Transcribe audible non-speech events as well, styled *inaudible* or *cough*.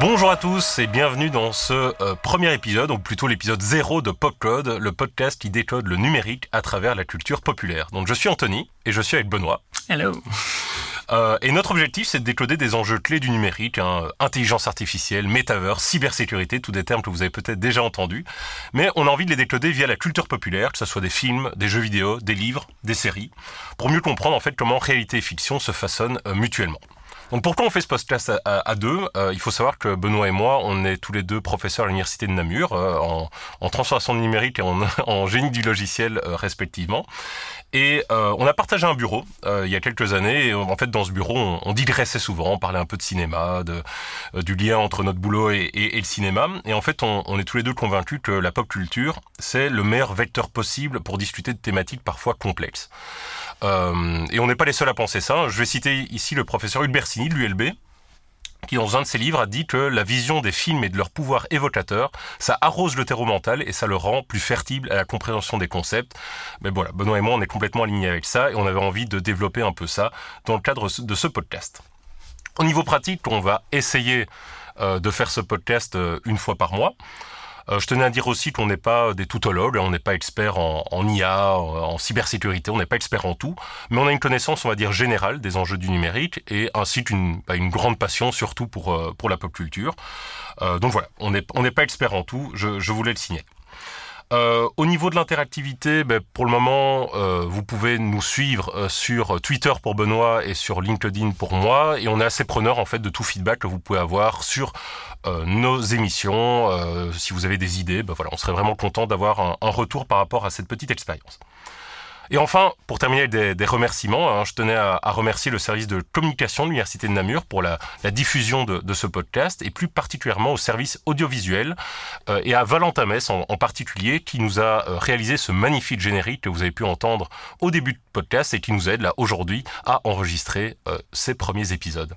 Bonjour à tous et bienvenue dans ce euh, premier épisode, ou plutôt l'épisode zéro de Popcode, le podcast qui décode le numérique à travers la culture populaire. Donc je suis Anthony et je suis avec Benoît. Hello. Euh, et notre objectif, c'est de décoder des enjeux clés du numérique, hein, intelligence artificielle, metaverse, cybersécurité, tous des termes que vous avez peut-être déjà entendus. Mais on a envie de les décoder via la culture populaire, que ce soit des films, des jeux vidéo, des livres, des séries, pour mieux comprendre en fait comment réalité et fiction se façonnent euh, mutuellement. Donc pourquoi on fait ce podcast à, deux? Euh, Il faut savoir que Benoît et moi, on est tous les deux professeurs à l'université de Namur euh, en, en, transformation numérique et en, *laughs* en génie du logiciel euh, respectivement. Et on a partagé un bureau il y a quelques années. Et en fait, dans ce bureau, on, on digressait souvent, on parlait un peu de cinéma, de, du lien entre notre boulot et, et, le cinéma. Et en fait, on, on, est tous les deux convaincus que la pop culture, c'est le meilleur vecteur possible pour discuter de thématiques parfois complexes. Euh, et on n'est pas les seuls à penser ça. Je vais citer ici le professeur Hubert de l'ULB, qui dans un de ses livres a dit que la vision des films et de leur pouvoir évocateur, ça arrose le terreau mental et ça le rend plus fertile à la compréhension des concepts. Mais voilà, Benoît et moi, on est complètement alignés avec ça et on avait envie de développer un peu ça dans le cadre de ce podcast. Au niveau pratique, on va essayer euh, de faire ce podcast euh, une fois par mois. Euh, je tenais à dire aussi qu'on n'est pas des toutologues, on n'est pas expert en, IA, en cybersécurité, on n'est pas expert en tout, mais on a une connaissance, on va dire, générale des enjeux du numérique et ainsi qu'une bah, une grande passion surtout pour, euh, pour la pop culture. Euh, donc voilà, on n'est on n'est pas expert en tout, je, je voulais le signer. Au niveau de l'interactivité, ben, pour le moment, euh, vous pouvez nous suivre euh, sur Twitter pour Benoît et sur LinkedIn pour moi, et on est assez preneur en fait de tout feedback que vous pouvez avoir sur euh, nos émissions. Si vous avez des idées, ben, voilà, on serait vraiment content d'avoir un retour par rapport à cette petite expérience. Et enfin, pour terminer des, des remerciements, hein, je tenais à, à, remercier le service de communication de l'Université de Namur pour la, la diffusion de, de, ce podcast, et plus particulièrement au service audiovisuel, euh, et à Valentin Mess en, en, particulier, qui nous a euh, réalisé ce magnifique générique que vous avez pu entendre au début du podcast, et qui nous aide là aujourd'hui à enregistrer euh, ces premiers épisodes.